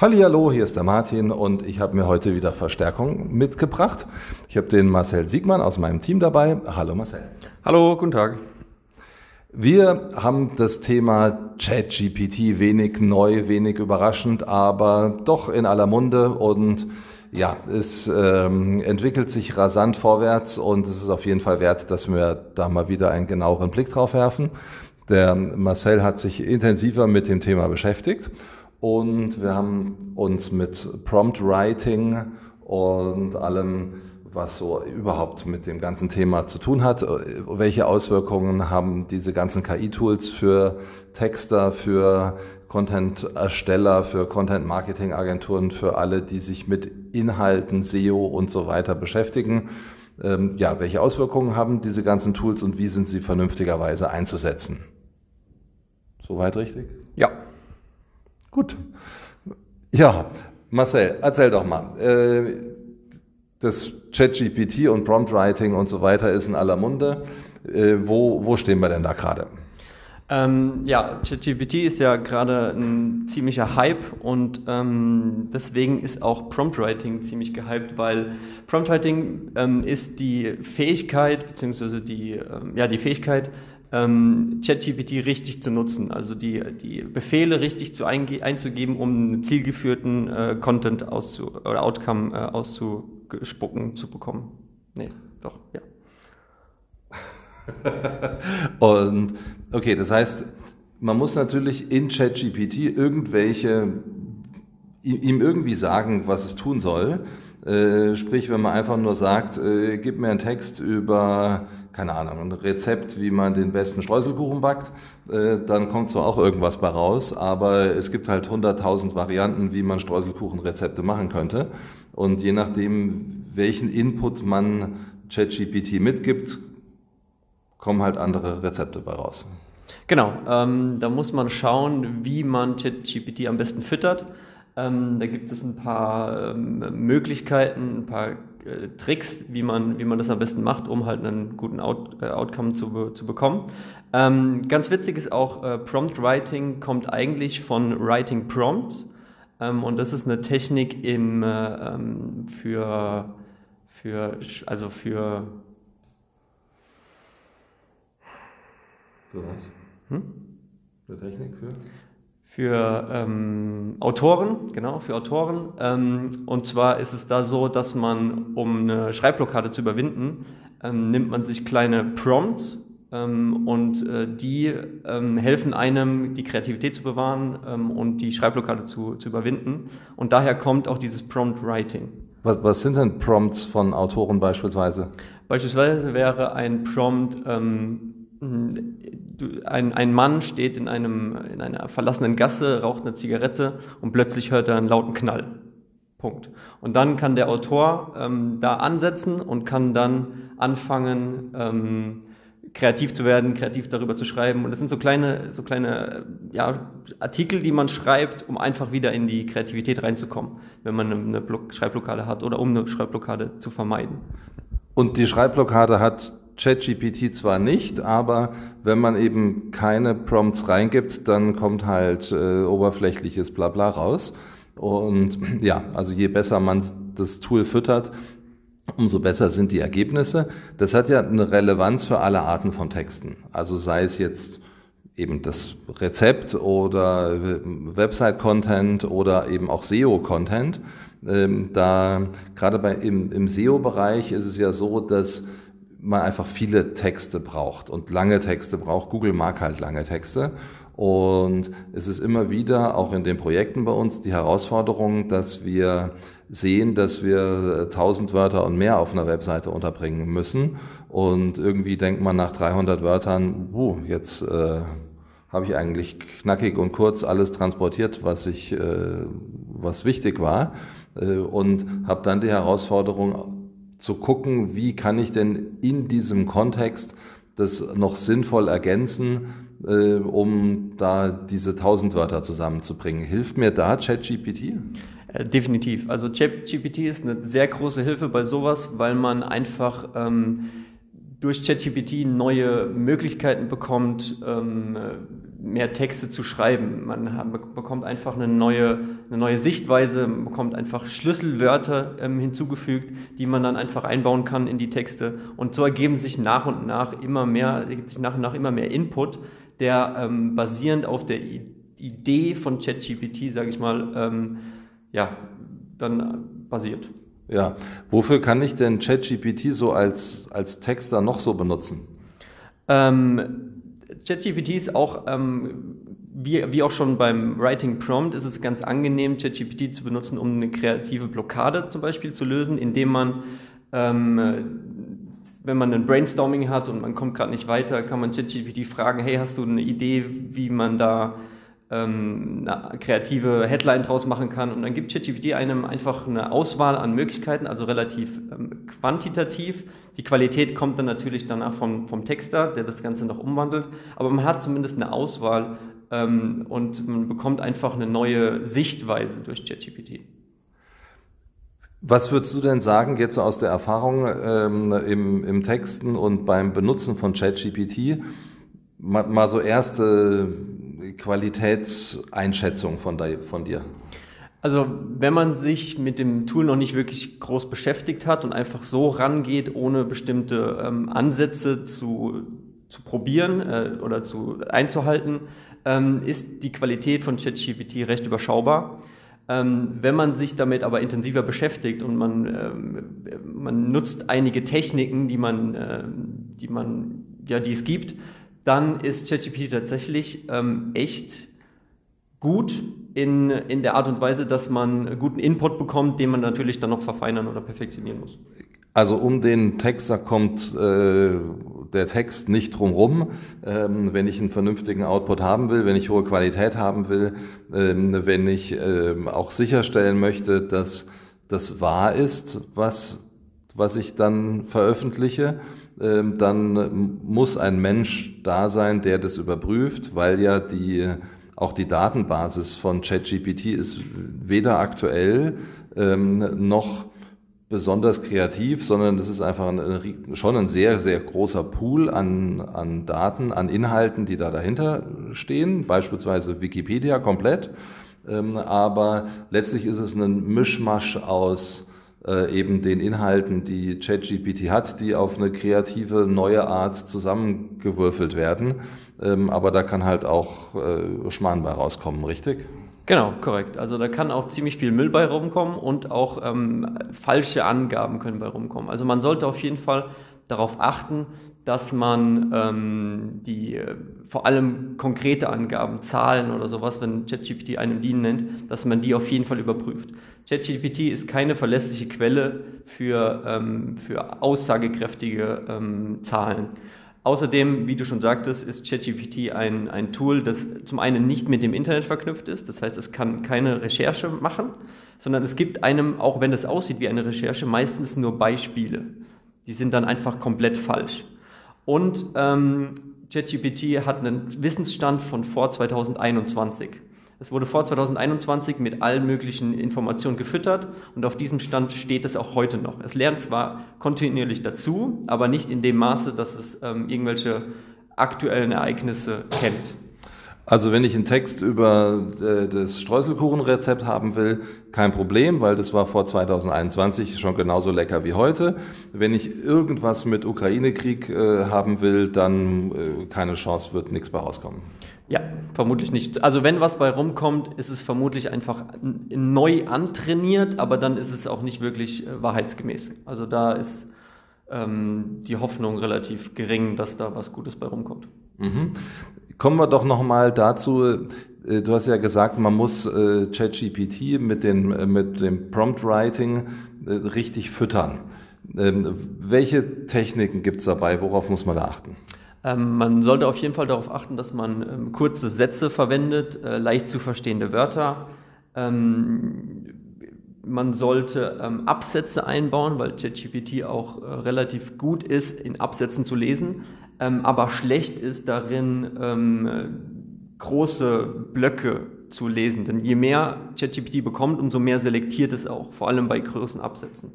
Hallihallo, hier ist der Martin und ich habe mir heute wieder Verstärkung mitgebracht. Ich habe den Marcel Siegmann aus meinem Team dabei. Hallo Marcel. Hallo, guten Tag. Wir haben das Thema ChatGPT wenig neu, wenig überraschend, aber doch in aller Munde und ja, es ähm, entwickelt sich rasant vorwärts und es ist auf jeden Fall wert, dass wir da mal wieder einen genaueren Blick drauf werfen. Der Marcel hat sich intensiver mit dem Thema beschäftigt und wir haben uns mit Prompt Writing und allem, was so überhaupt mit dem ganzen Thema zu tun hat, welche Auswirkungen haben diese ganzen KI-Tools für Texter, für Content-Ersteller, für Content-Marketing-Agenturen, für alle, die sich mit Inhalten, SEO und so weiter beschäftigen. Ähm, ja, welche Auswirkungen haben diese ganzen Tools und wie sind sie vernünftigerweise einzusetzen? Soweit richtig? Ja. Gut. Ja, Marcel, erzähl doch mal. Äh, das ChatGPT und Prompt Writing und so weiter ist in aller Munde. Äh, wo, wo stehen wir denn da gerade? Ähm, ja, ChatGPT ist ja gerade ein ziemlicher Hype und ähm, deswegen ist auch Prompt Writing ziemlich gehypt, weil Prompt Writing ähm, ist die Fähigkeit, beziehungsweise die, ähm, ja, die Fähigkeit, ähm, ChatGPT richtig zu nutzen, also die, die Befehle richtig zu einzugeben, um einen zielgeführten äh, Content auszu oder Outcome äh, auszuspucken zu bekommen. Nee, doch, ja. Und okay, das heißt, man muss natürlich in ChatGPT irgendwelche ihm irgendwie sagen, was es tun soll. Äh, sprich, wenn man einfach nur sagt, äh, gib mir einen Text über keine Ahnung, ein Rezept, wie man den besten Streuselkuchen backt, äh, dann kommt zwar auch irgendwas bei raus, aber es gibt halt 100.000 Varianten, wie man Streuselkuchenrezepte machen könnte. Und je nachdem, welchen Input man ChatGPT mitgibt, kommen halt andere Rezepte bei raus. Genau, ähm, da muss man schauen, wie man ChatGPT am besten füttert. Ähm, da gibt es ein paar ähm, Möglichkeiten, ein paar Tricks, wie man, wie man das am besten macht, um halt einen guten Out, äh, Outcome zu, zu bekommen. Ähm, ganz witzig ist auch, äh, Prompt Writing kommt eigentlich von Writing Prompts. Ähm, und das ist eine Technik im, äh, ähm, für, für, also für. Für was? Hm? Eine Technik für? Für ähm, Autoren, genau, für Autoren. Ähm, und zwar ist es da so, dass man, um eine Schreibblockade zu überwinden, ähm, nimmt man sich kleine Prompts ähm, und äh, die ähm, helfen einem, die Kreativität zu bewahren ähm, und die Schreibblockade zu, zu überwinden. Und daher kommt auch dieses Prompt Writing. Was, was sind denn Prompts von Autoren beispielsweise? Beispielsweise wäre ein Prompt, ein, ein Mann steht in, einem, in einer verlassenen Gasse, raucht eine Zigarette und plötzlich hört er einen lauten Knall. Punkt. Und dann kann der Autor ähm, da ansetzen und kann dann anfangen, ähm, kreativ zu werden, kreativ darüber zu schreiben. Und das sind so kleine, so kleine ja, Artikel, die man schreibt, um einfach wieder in die Kreativität reinzukommen, wenn man eine Schreibblockade hat oder um eine Schreibblockade zu vermeiden. Und die Schreibblockade hat ChatGPT zwar nicht, aber wenn man eben keine Prompts reingibt, dann kommt halt äh, oberflächliches Blabla raus. Und ja, also je besser man das Tool füttert, umso besser sind die Ergebnisse. Das hat ja eine Relevanz für alle Arten von Texten. Also sei es jetzt eben das Rezept oder Website-Content oder eben auch SEO-Content. Ähm, da gerade bei im, im SEO-Bereich ist es ja so, dass man einfach viele Texte braucht und lange Texte braucht. Google mag halt lange Texte. Und es ist immer wieder, auch in den Projekten bei uns, die Herausforderung, dass wir sehen, dass wir tausend Wörter und mehr auf einer Webseite unterbringen müssen. Und irgendwie denkt man nach 300 Wörtern, uh, jetzt äh, habe ich eigentlich knackig und kurz alles transportiert, was ich, äh, was wichtig war. Äh, und habe dann die Herausforderung, zu gucken, wie kann ich denn in diesem Kontext das noch sinnvoll ergänzen, äh, um da diese tausend Wörter zusammenzubringen. Hilft mir da ChatGPT? Äh, definitiv. Also ChatGPT ist eine sehr große Hilfe bei sowas, weil man einfach ähm, durch ChatGPT neue Möglichkeiten bekommt, ähm, mehr Texte zu schreiben. Man bekommt einfach eine neue, eine neue Sichtweise, man bekommt einfach Schlüsselwörter ähm, hinzugefügt, die man dann einfach einbauen kann in die Texte. Und so ergeben sich nach und nach immer mehr, ergibt sich nach und nach immer mehr Input, der ähm, basierend auf der Idee von ChatGPT, sage ich mal, ähm, ja, dann basiert. Ja, wofür kann ich denn ChatGPT so als, als Texter noch so benutzen? Ähm, ChatGPT ist auch, ähm, wie, wie auch schon beim Writing Prompt, ist es ganz angenehm, ChatGPT zu benutzen, um eine kreative Blockade zum Beispiel zu lösen, indem man, ähm, wenn man ein Brainstorming hat und man kommt gerade nicht weiter, kann man ChatGPT fragen, hey, hast du eine Idee, wie man da ähm, eine kreative Headline draus machen kann. Und dann gibt ChatGPT einem einfach eine Auswahl an Möglichkeiten, also relativ ähm, quantitativ. Die Qualität kommt dann natürlich danach vom, vom Texter, der das Ganze noch umwandelt. Aber man hat zumindest eine Auswahl ähm, und man bekommt einfach eine neue Sichtweise durch ChatGPT. Was würdest du denn sagen, jetzt aus der Erfahrung ähm, im, im Texten und beim Benutzen von ChatGPT? Mal, mal so erste Qualitätseinschätzung von, von dir? Also wenn man sich mit dem Tool noch nicht wirklich groß beschäftigt hat und einfach so rangeht, ohne bestimmte ähm, Ansätze zu, zu probieren äh, oder zu, einzuhalten, ähm, ist die Qualität von ChatGPT recht überschaubar. Ähm, wenn man sich damit aber intensiver beschäftigt und man, ähm, man nutzt einige Techniken, die man, äh, die man, ja, die es gibt, dann ist ChatGPT tatsächlich ähm, echt gut in, in der Art und Weise, dass man guten Input bekommt, den man natürlich dann noch verfeinern oder perfektionieren muss. Also um den Texter kommt äh, der Text nicht drumrum. Ähm, wenn ich einen vernünftigen Output haben will, wenn ich hohe Qualität haben will, ähm, wenn ich ähm, auch sicherstellen möchte, dass das wahr ist, was, was ich dann veröffentliche, dann muss ein Mensch da sein, der das überprüft, weil ja die, auch die Datenbasis von ChatGPT ist weder aktuell ähm, noch besonders kreativ, sondern das ist einfach ein, schon ein sehr, sehr großer Pool an, an Daten, an Inhalten, die da dahinter stehen, beispielsweise Wikipedia komplett. Ähm, aber letztlich ist es ein Mischmasch aus äh, eben den Inhalten, die ChatGPT hat, die auf eine kreative neue Art zusammengewürfelt werden. Ähm, aber da kann halt auch äh, Schmarrn bei rauskommen, richtig? Genau, korrekt. Also da kann auch ziemlich viel Müll bei rumkommen und auch ähm, falsche Angaben können bei rumkommen. Also man sollte auf jeden Fall darauf achten, dass man ähm, die vor allem konkrete Angaben, Zahlen oder sowas, wenn ChatGPT einem die nennt, dass man die auf jeden Fall überprüft. ChatGPT ist keine verlässliche Quelle für, ähm, für aussagekräftige ähm, Zahlen. Außerdem, wie du schon sagtest, ist ChatGPT ein, ein Tool, das zum einen nicht mit dem Internet verknüpft ist. Das heißt, es kann keine Recherche machen, sondern es gibt einem, auch wenn das aussieht wie eine Recherche, meistens nur Beispiele. Die sind dann einfach komplett falsch. Und ähm, ChatGPT hat einen Wissensstand von vor 2021. Es wurde vor 2021 mit allen möglichen Informationen gefüttert und auf diesem Stand steht es auch heute noch. Es lernt zwar kontinuierlich dazu, aber nicht in dem Maße, dass es ähm, irgendwelche aktuellen Ereignisse kennt. Also wenn ich einen Text über äh, das Streuselkuchenrezept haben will, kein Problem, weil das war vor 2021 schon genauso lecker wie heute. Wenn ich irgendwas mit Ukraine-Krieg äh, haben will, dann äh, keine Chance, wird nichts bei rauskommen. Ja, vermutlich nicht. Also wenn was bei rumkommt, ist es vermutlich einfach neu antrainiert, aber dann ist es auch nicht wirklich wahrheitsgemäß. Also da ist ähm, die Hoffnung relativ gering, dass da was Gutes bei rumkommt. Mhm. Kommen wir doch nochmal dazu, äh, du hast ja gesagt, man muss äh, ChatGPT mit, äh, mit dem Prompt Writing richtig füttern. Ähm, welche Techniken gibt es dabei? Worauf muss man da achten? Ähm, man sollte auf jeden Fall darauf achten, dass man ähm, kurze Sätze verwendet, leicht zu verstehende Wörter. Man sollte ähm, Absätze einbauen, weil ChatGPT auch äh, relativ gut ist, in Absätzen zu lesen, ähm, aber schlecht ist darin, ähm, große Blöcke zu lesen. Denn je mehr ChatGPT bekommt, umso mehr selektiert es auch, vor allem bei großen Absätzen.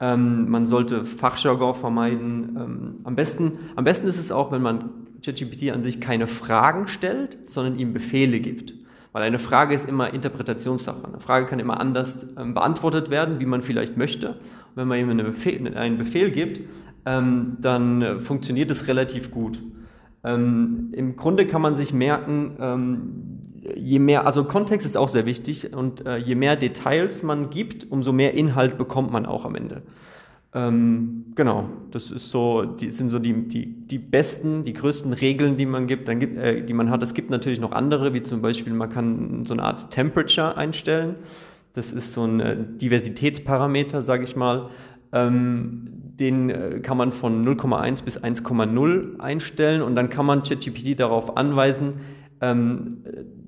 Ähm, man sollte Fachjargon vermeiden. Ähm, am, besten, am besten ist es auch, wenn man ChatGPT an sich keine Fragen stellt, sondern ihm Befehle gibt. Weil eine Frage ist immer Interpretationssache. Eine Frage kann immer anders ähm, beantwortet werden, wie man vielleicht möchte. Und wenn man eine Befehl, einen Befehl gibt, ähm, dann äh, funktioniert es relativ gut. Ähm, Im Grunde kann man sich merken, ähm, je mehr, also Kontext ist auch sehr wichtig und äh, je mehr Details man gibt, umso mehr Inhalt bekommt man auch am Ende. Ähm, genau, das ist so, die sind so die, die, die besten, die größten Regeln, die man gibt, dann gibt äh, die man hat. Es gibt natürlich noch andere, wie zum Beispiel, man kann so eine Art Temperature einstellen. Das ist so ein äh, Diversitätsparameter, sage ich mal. Ähm, den äh, kann man von 0,1 bis 1,0 einstellen und dann kann man ChatGPT darauf anweisen, ähm,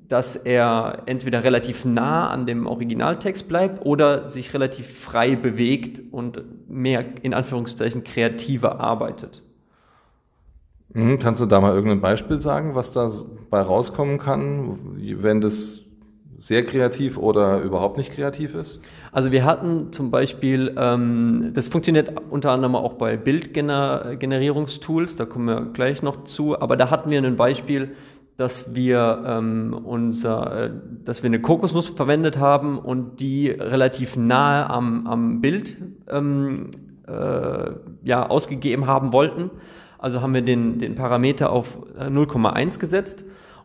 dass er entweder relativ nah an dem Originaltext bleibt oder sich relativ frei bewegt und mehr in Anführungszeichen kreativer arbeitet. Mhm, kannst du da mal irgendein Beispiel sagen, was da bei rauskommen kann, wenn das sehr kreativ oder überhaupt nicht kreativ ist? Also wir hatten zum Beispiel, ähm, das funktioniert unter anderem auch bei Bildgenerierungstools, da kommen wir gleich noch zu, aber da hatten wir ein Beispiel, dass wir ähm, unser, äh, dass wir eine Kokosnuss verwendet haben und die relativ nahe am, am Bild ähm, äh, ja, ausgegeben haben wollten. Also haben wir den, den Parameter auf 0,1 gesetzt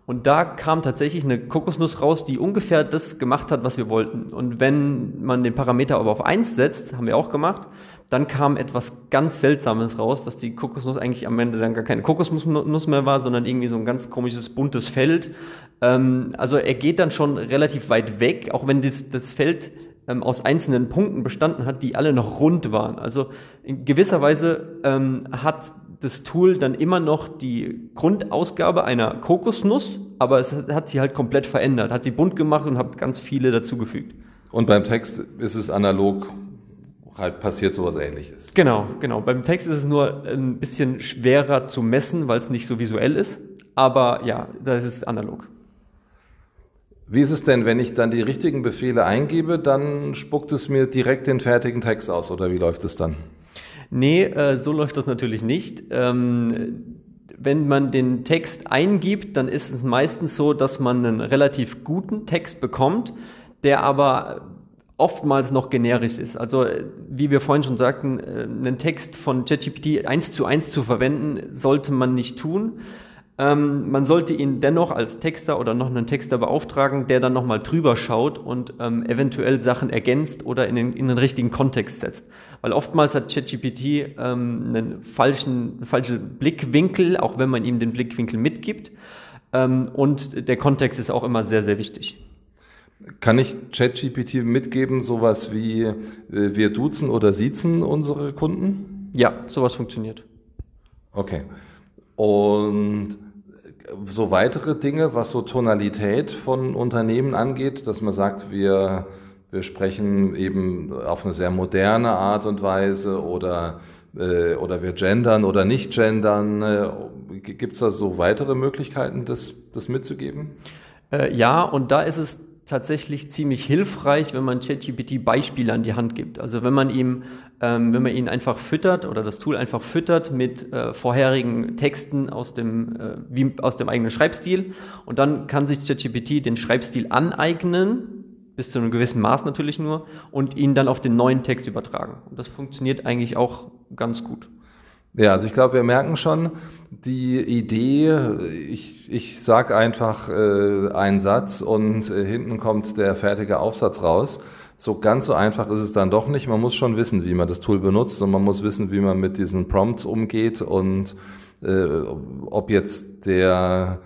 und da kam tatsächlich eine Kokosnuss raus, die ungefähr das gemacht hat, was wir wollten. Und wenn man den Parameter aber auf 1 setzt, haben wir auch gemacht, dann kam etwas ganz Seltsames raus, dass die Kokosnuss eigentlich am Ende dann gar keine Kokosnuss mehr war, sondern irgendwie so ein ganz komisches buntes Feld. Ähm, also er geht dann schon relativ weit weg, auch wenn das, das Feld ähm, aus einzelnen Punkten bestanden hat, die alle noch rund waren. Also in gewisser Weise ähm, hat das Tool dann immer noch die Grundausgabe einer Kokosnuss, aber es hat sie halt komplett verändert, hat sie bunt gemacht und hat ganz viele dazugefügt. Und beim Text ist es analog halt passiert sowas ähnliches. Genau, genau. Beim Text ist es nur ein bisschen schwerer zu messen, weil es nicht so visuell ist. Aber ja, das ist analog. Wie ist es denn, wenn ich dann die richtigen Befehle eingebe, dann spuckt es mir direkt den fertigen Text aus oder wie läuft es dann? Nee, äh, so läuft das natürlich nicht. Ähm, wenn man den Text eingibt, dann ist es meistens so, dass man einen relativ guten Text bekommt, der aber oftmals noch generisch ist. Also wie wir vorhin schon sagten, äh, einen Text von ChatGPT eins zu eins zu verwenden, sollte man nicht tun. Ähm, man sollte ihn dennoch als Texter oder noch einen Texter beauftragen, der dann nochmal drüber schaut und ähm, eventuell Sachen ergänzt oder in den, in den richtigen Kontext setzt. Weil oftmals hat ChatGPT ähm, einen falschen, falschen Blickwinkel, auch wenn man ihm den Blickwinkel mitgibt. Ähm, und der Kontext ist auch immer sehr, sehr wichtig. Kann ich ChatGPT mitgeben, sowas wie äh, wir duzen oder siezen unsere Kunden? Ja, sowas funktioniert. Okay. Und so weitere Dinge, was so Tonalität von Unternehmen angeht, dass man sagt, wir, wir sprechen eben auf eine sehr moderne Art und Weise oder, äh, oder wir gendern oder nicht gendern. Äh, Gibt es da so weitere Möglichkeiten, das, das mitzugeben? Äh, ja, und da ist es tatsächlich ziemlich hilfreich, wenn man ChatGPT Beispiele an die Hand gibt. Also wenn man ihm, ähm, wenn man ihn einfach füttert oder das Tool einfach füttert mit äh, vorherigen Texten aus dem, äh, wie aus dem eigenen Schreibstil und dann kann sich ChatGPT den Schreibstil aneignen, bis zu einem gewissen Maß natürlich nur, und ihn dann auf den neuen Text übertragen. Und das funktioniert eigentlich auch ganz gut. Ja, also ich glaube, wir merken schon, die Idee, ich, ich sage einfach äh, einen Satz und äh, hinten kommt der fertige Aufsatz raus. So ganz so einfach ist es dann doch nicht. Man muss schon wissen, wie man das Tool benutzt und man muss wissen, wie man mit diesen Prompts umgeht und äh, ob jetzt der,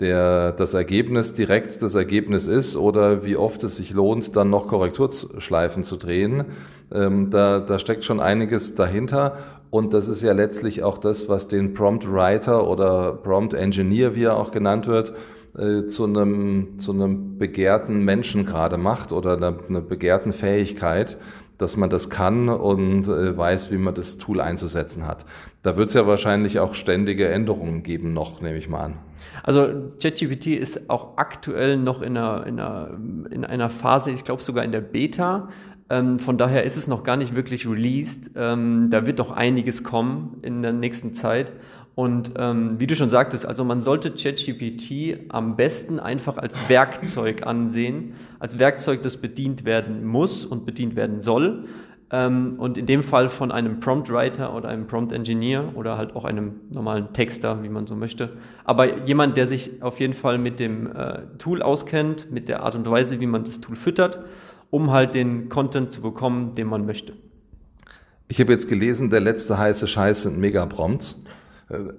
der, das Ergebnis direkt das Ergebnis ist oder wie oft es sich lohnt, dann noch Korrekturschleifen zu drehen. Ähm, da, da steckt schon einiges dahinter und das ist ja letztlich auch das, was den Prompt Writer oder Prompt Engineer, wie er auch genannt wird, äh, zu einem, zu einem begehrten Menschen gerade macht oder einer, einer begehrten Fähigkeit, dass man das kann und äh, weiß, wie man das Tool einzusetzen hat. Da wird es ja wahrscheinlich auch ständige Änderungen geben noch, nehme ich mal an. Also ChatGPT ist auch aktuell noch in einer, in einer, in einer Phase, ich glaube sogar in der Beta, ähm, von daher ist es noch gar nicht wirklich released. Ähm, da wird noch einiges kommen in der nächsten Zeit. Und ähm, wie du schon sagtest, also man sollte ChatGPT am besten einfach als Werkzeug ansehen, als Werkzeug, das bedient werden muss und bedient werden soll. Ähm, und in dem Fall von einem Prompt Writer oder einem Prompt Engineer oder halt auch einem normalen Texter, wie man so möchte. Aber jemand, der sich auf jeden Fall mit dem äh, Tool auskennt, mit der Art und Weise, wie man das Tool füttert, um halt den Content zu bekommen, den man möchte. Ich habe jetzt gelesen, der letzte heiße Scheiß sind Megaprompts.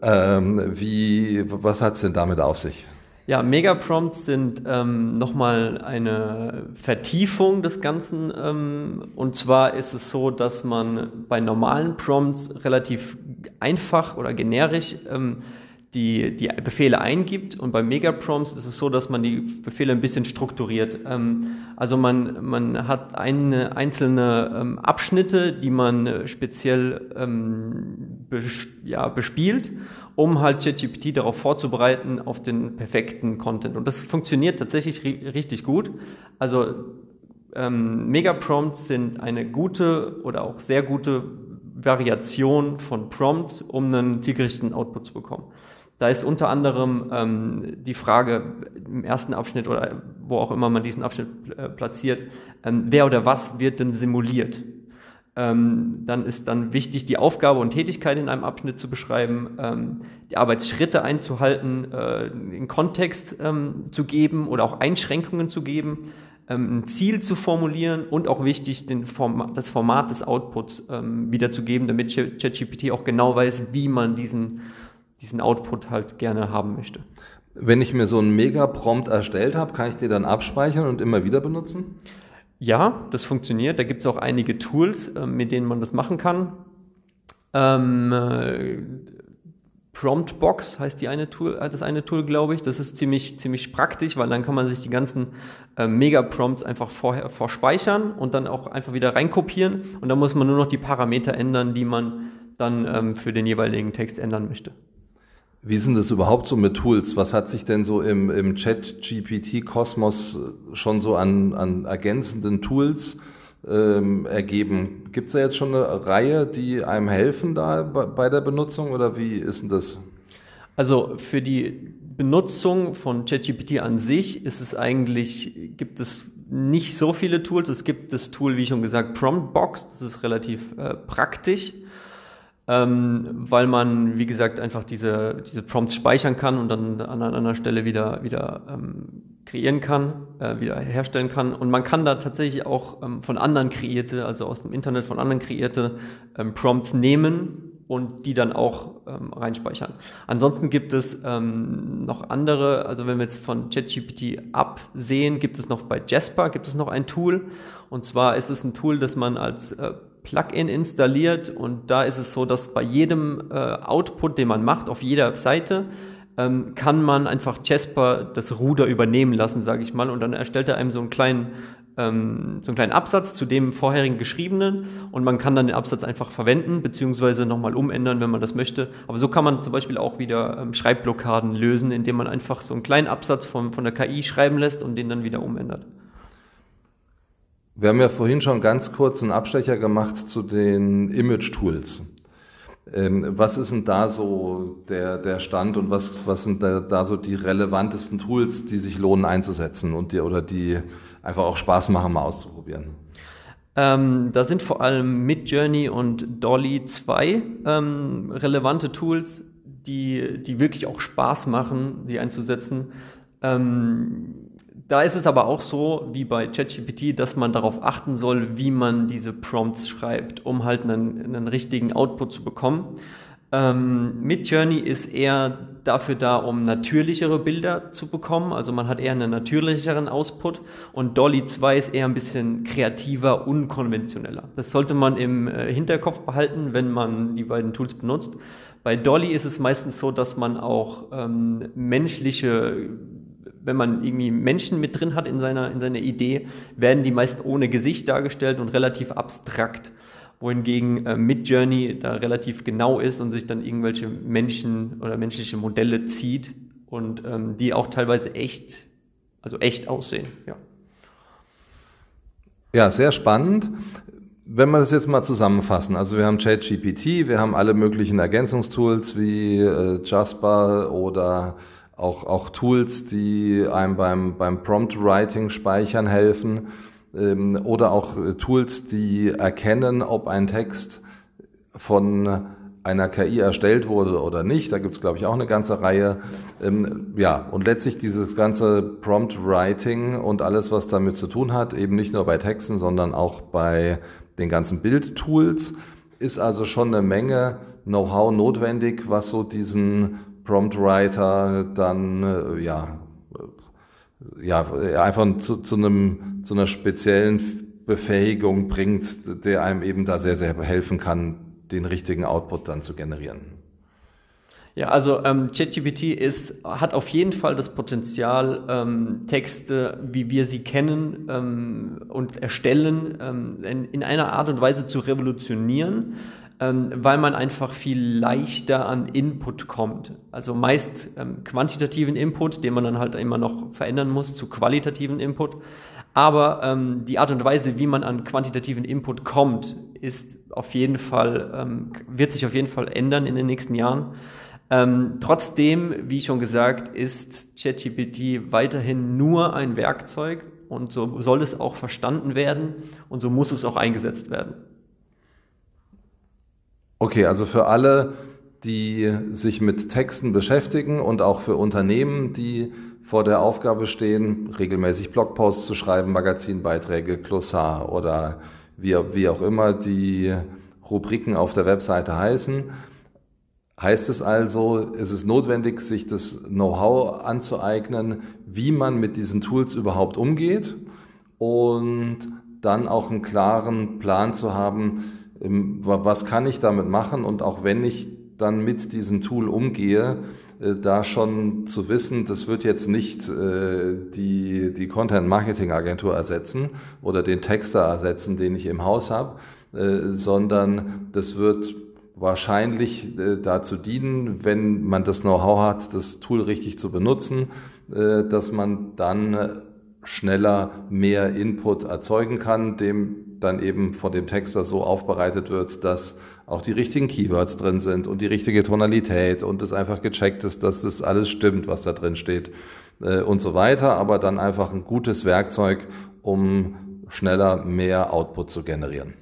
Ähm, wie, was hat es denn damit auf sich? Ja, Megaprompts sind ähm, nochmal eine Vertiefung des Ganzen. Ähm, und zwar ist es so, dass man bei normalen Prompts relativ einfach oder generisch ähm, die, die Befehle eingibt und bei Megaprompts ist es so, dass man die Befehle ein bisschen strukturiert. Ähm, also man, man hat eine, einzelne ähm, Abschnitte, die man speziell ähm, bes ja, bespielt, um halt ChatGPT darauf vorzubereiten auf den perfekten Content. Und das funktioniert tatsächlich ri richtig gut. Also ähm, Megaprompts sind eine gute oder auch sehr gute Variation von Prompts, um einen zielgerichteten Output zu bekommen. Da ist unter anderem ähm, die Frage im ersten Abschnitt oder wo auch immer man diesen Abschnitt äh, platziert, ähm, wer oder was wird denn simuliert? Ähm, dann ist dann wichtig, die Aufgabe und Tätigkeit in einem Abschnitt zu beschreiben, ähm, die Arbeitsschritte einzuhalten, äh, den Kontext ähm, zu geben oder auch Einschränkungen zu geben, ähm, ein Ziel zu formulieren und auch wichtig, den Form das Format des Outputs wiederzugeben, damit ChatGPT auch genau weiß, wie man diesen diesen Output halt gerne haben möchte. Wenn ich mir so einen Mega-Prompt erstellt habe, kann ich den dann abspeichern und immer wieder benutzen? Ja, das funktioniert. Da gibt es auch einige Tools, äh, mit denen man das machen kann. Ähm, äh, Promptbox heißt die eine Tool, äh, das eine Tool, glaube ich. Das ist ziemlich, ziemlich praktisch, weil dann kann man sich die ganzen äh, Mega-Prompts einfach vorher vorspeichern und dann auch einfach wieder reinkopieren. Und dann muss man nur noch die Parameter ändern, die man dann ähm, für den jeweiligen Text ändern möchte. Wie sind das überhaupt so mit Tools? Was hat sich denn so im, im Chat-GPT-Kosmos schon so an, an ergänzenden Tools ähm, ergeben? Gibt es da jetzt schon eine Reihe, die einem helfen da bei, bei der Benutzung oder wie ist denn das? Also für die Benutzung von ChatGPT an sich ist es eigentlich, gibt es nicht so viele Tools. Es gibt das Tool, wie schon gesagt, Promptbox. Das ist relativ äh, praktisch ähm, weil man, wie gesagt, einfach diese, diese Prompts speichern kann und dann an einer Stelle wieder, wieder ähm, kreieren kann, äh, wieder herstellen kann. Und man kann da tatsächlich auch ähm, von anderen kreierte, also aus dem Internet von anderen kreierte ähm, Prompts nehmen und die dann auch ähm, reinspeichern. Ansonsten gibt es ähm, noch andere, also wenn wir jetzt von ChatGPT absehen, gibt es noch bei Jasper, gibt es noch ein Tool. Und zwar ist es ein Tool, das man als äh, Plugin installiert und da ist es so, dass bei jedem äh, Output, den man macht, auf jeder Seite, ähm, kann man einfach Jasper das Ruder übernehmen lassen, sage ich mal, und dann erstellt er einem so einen kleinen ähm, so einen kleinen Absatz zu dem vorherigen geschriebenen und man kann dann den Absatz einfach verwenden, beziehungsweise nochmal umändern, wenn man das möchte. Aber so kann man zum Beispiel auch wieder ähm, Schreibblockaden lösen, indem man einfach so einen kleinen Absatz von, von der KI schreiben lässt und den dann wieder umändert. Wir haben ja vorhin schon ganz kurz einen Abstecher gemacht zu den Image-Tools. Ähm, was ist denn da so der, der Stand und was, was sind da, da, so die relevantesten Tools, die sich lohnen einzusetzen und die, oder die einfach auch Spaß machen, mal auszuprobieren? Ähm, da sind vor allem Midjourney und Dolly zwei ähm, relevante Tools, die, die wirklich auch Spaß machen, sie einzusetzen. Ähm, da ist es aber auch so, wie bei ChatGPT, dass man darauf achten soll, wie man diese Prompts schreibt, um halt einen, einen richtigen Output zu bekommen. Ähm, Midjourney ist eher dafür da, um natürlichere Bilder zu bekommen. Also man hat eher einen natürlicheren Output. Und Dolly 2 ist eher ein bisschen kreativer, unkonventioneller. Das sollte man im äh, Hinterkopf behalten, wenn man die beiden Tools benutzt. Bei Dolly ist es meistens so, dass man auch ähm, menschliche wenn man irgendwie Menschen mit drin hat in seiner, in seiner Idee, werden die meist ohne Gesicht dargestellt und relativ abstrakt. Wohingegen äh, Midjourney da relativ genau ist und sich dann irgendwelche Menschen oder menschliche Modelle zieht und ähm, die auch teilweise echt, also echt aussehen, ja. Ja, sehr spannend wenn wir das jetzt mal zusammenfassen, also wir haben ChatGPT, wir haben alle möglichen Ergänzungstools wie äh, Jasper oder auch, auch Tools, die einem beim, beim Prompt-Writing speichern helfen ähm, oder auch äh, Tools, die erkennen, ob ein Text von einer KI erstellt wurde oder nicht. Da gibt es, glaube ich, auch eine ganze Reihe. Ähm, ja, und letztlich dieses ganze Prompt Writing und alles, was damit zu tun hat, eben nicht nur bei Texten, sondern auch bei den ganzen Bildtools, ist also schon eine Menge Know-how notwendig, was so diesen Prompt Writer dann, äh, ja, ja, einfach zu, zu, einem, zu einer speziellen Befähigung bringt, der einem eben da sehr, sehr helfen kann, den richtigen Output dann zu generieren. Ja, also ähm, ChatGPT ist, hat auf jeden Fall das Potenzial, ähm, Texte, wie wir sie kennen ähm, und erstellen, ähm, in, in, einer Art und Weise zu revolutionieren, ähm, weil man einfach viel leichter an Input kommt. Also meist ähm, quantitativen Input, den man dann halt immer noch verändern muss, zu qualitativen Input. Aber ähm, die Art und Weise, wie man an quantitativen Input kommt, ist auf jeden Fall, ähm, wird sich auf jeden Fall ändern in den nächsten Jahren. Ähm, trotzdem, wie schon gesagt, ist ChatGPT weiterhin nur ein Werkzeug und so soll es auch verstanden werden und so muss es auch eingesetzt werden. Okay, also für alle, die sich mit Texten beschäftigen und auch für Unternehmen, die vor der Aufgabe stehen, regelmäßig Blogposts zu schreiben, Magazinbeiträge, Glossar oder wie, wie auch immer die Rubriken auf der Webseite heißen. Heißt es also, es ist notwendig, sich das Know-how anzueignen, wie man mit diesen Tools überhaupt umgeht und dann auch einen klaren Plan zu haben, was kann ich damit machen? Und auch wenn ich dann mit diesem Tool umgehe, äh, da schon zu wissen, das wird jetzt nicht äh, die, die Content-Marketing-Agentur ersetzen oder den Texter ersetzen, den ich im Haus habe, äh, sondern das wird wahrscheinlich äh, dazu dienen, wenn man das Know-how hat, das Tool richtig zu benutzen, äh, dass man dann schneller mehr Input erzeugen kann, dem dann eben von dem Texter so aufbereitet wird, dass auch die richtigen Keywords drin sind und die richtige Tonalität und es einfach gecheckt ist, dass das alles stimmt, was da drin steht äh, und so weiter, aber dann einfach ein gutes Werkzeug, um schneller mehr Output zu generieren.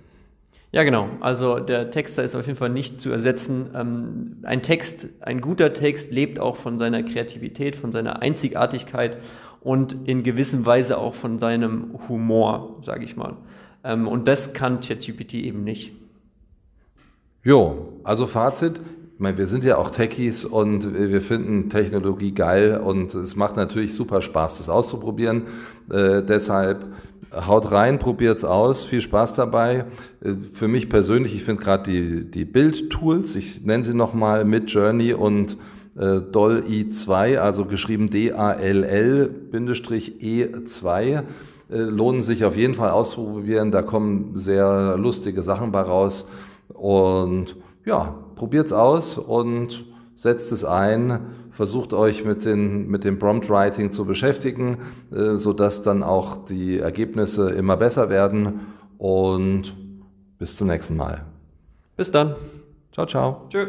Ja, genau. Also der Texter ist auf jeden Fall nicht zu ersetzen. Ähm, ein Text, ein guter Text lebt auch von seiner Kreativität, von seiner Einzigartigkeit und in gewissem Weise auch von seinem Humor, sage ich mal. Ähm, und das kann ChatGPT eben nicht. Jo, also Fazit. Ich meine, wir sind ja auch Techies und wir finden Technologie geil und es macht natürlich super Spaß, das auszuprobieren. Äh, deshalb haut rein, probiert's aus, viel Spaß dabei. Äh, für mich persönlich, ich finde gerade die, die Bild-Tools, ich nenne sie nochmal mit Journey und äh, Doll i2, also geschrieben D-A-L-L-E2, äh, lohnen sich auf jeden Fall auszuprobieren. Da kommen sehr lustige Sachen bei raus. Und ja, probiert's aus und setzt es ein, versucht euch mit, den, mit dem Prompt Writing zu beschäftigen, äh, sodass dann auch die Ergebnisse immer besser werden und bis zum nächsten Mal. Bis dann. Ciao, ciao. Tschö.